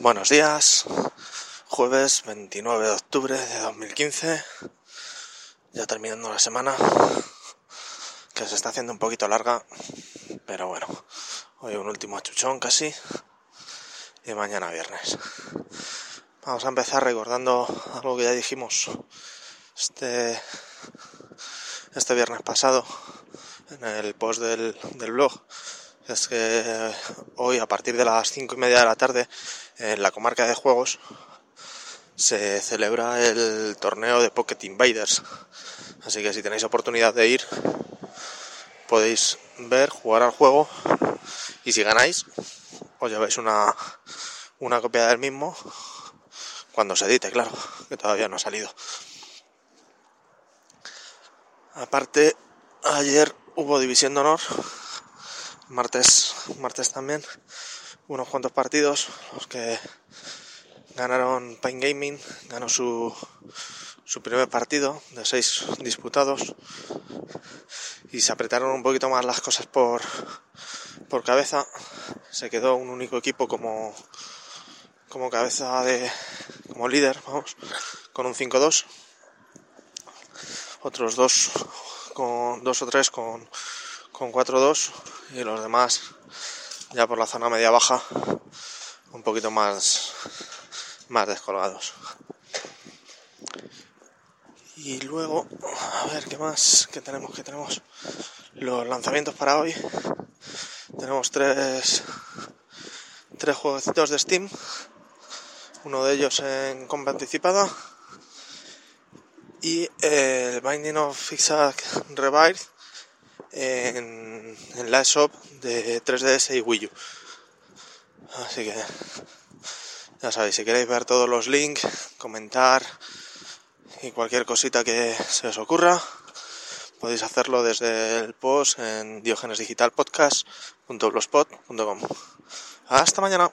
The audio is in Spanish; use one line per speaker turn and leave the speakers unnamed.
Buenos días, jueves 29 de octubre de 2015, ya terminando la semana, que se está haciendo un poquito larga, pero bueno, hoy un último chuchón casi, y mañana viernes. Vamos a empezar recordando algo que ya dijimos este, este viernes pasado en el post del, del blog es que hoy a partir de las cinco y media de la tarde en la comarca de juegos se celebra el torneo de Pocket Invaders. Así que si tenéis oportunidad de ir, podéis ver, jugar al juego y si ganáis, os lleváis una, una copia del mismo cuando se edite, claro, que todavía no ha salido. Aparte, ayer hubo División de Honor martes, martes también, unos cuantos partidos, los que ganaron Pain Gaming, ganó su, su primer partido de seis disputados y se apretaron un poquito más las cosas por, por cabeza. Se quedó un único equipo como, como cabeza de, como líder, vamos, con un 5-2. Otros dos con dos o tres con con 4-2 y los demás ya por la zona media baja un poquito más más descolgados. Y luego a ver qué más que tenemos que tenemos los lanzamientos para hoy. Tenemos tres tres jueguecitos de Steam. Uno de ellos en compra anticipada. Y el Binding of Isaac Revive en, la shop de 3DS y Wii U. Así que ya sabéis, si queréis ver todos los links, comentar y cualquier cosita que se os ocurra, podéis hacerlo desde el post en diogenesdigitalpodcast.blogspot.com. Hasta mañana.